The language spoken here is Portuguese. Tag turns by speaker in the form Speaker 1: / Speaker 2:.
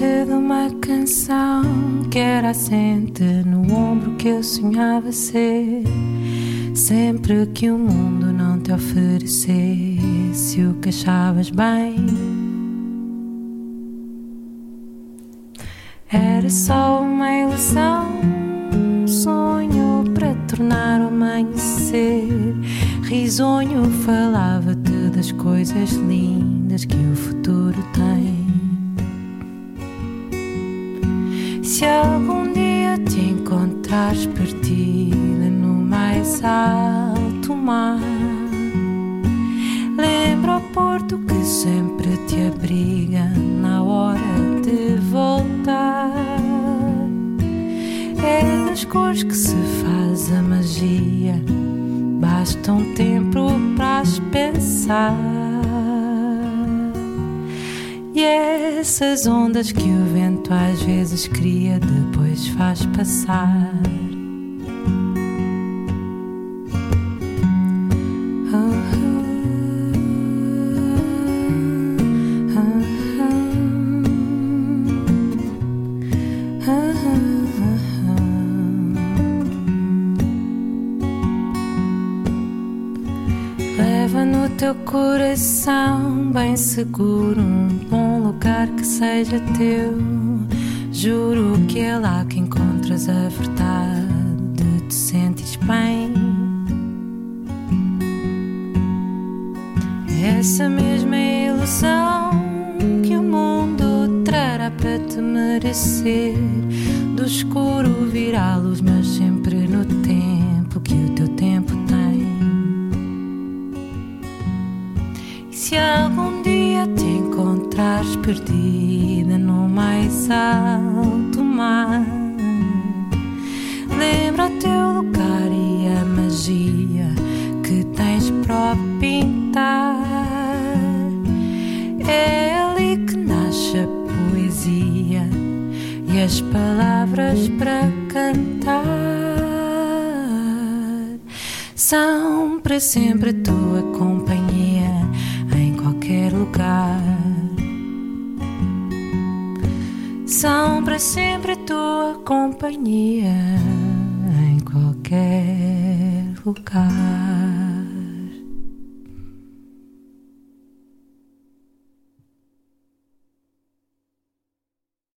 Speaker 1: De uma canção que era assente no ombro que eu sonhava ser. Sempre que o mundo não te oferecesse o que achavas bem, era só uma ilusão, um sonho para tornar o amanhecer. Risonho falava-te das coisas lindas que o futuro tem. Se algum dia te encontrares perdida no mais alto mar, lembra o porto que sempre te abriga na hora de voltar. É das cores que se faz a magia, basta um tempo para as pensar. E essas ondas que o vento às vezes cria, depois faz passar. Leva no teu coração bem seguro um bom lugar que seja teu. Juro que é lá que encontras a verdade, te sentes bem. Essa mesma ilusão que o mundo trará para te merecer. Do escuro virá luz, mas sempre se algum dia te encontrares perdida no mais alto mar, lembra o teu lugar e a magia que tens para pintar. É ali que nasce a poesia e as palavras para cantar. São para sempre a tua companhia São para sempre tua companhia em qualquer lugar.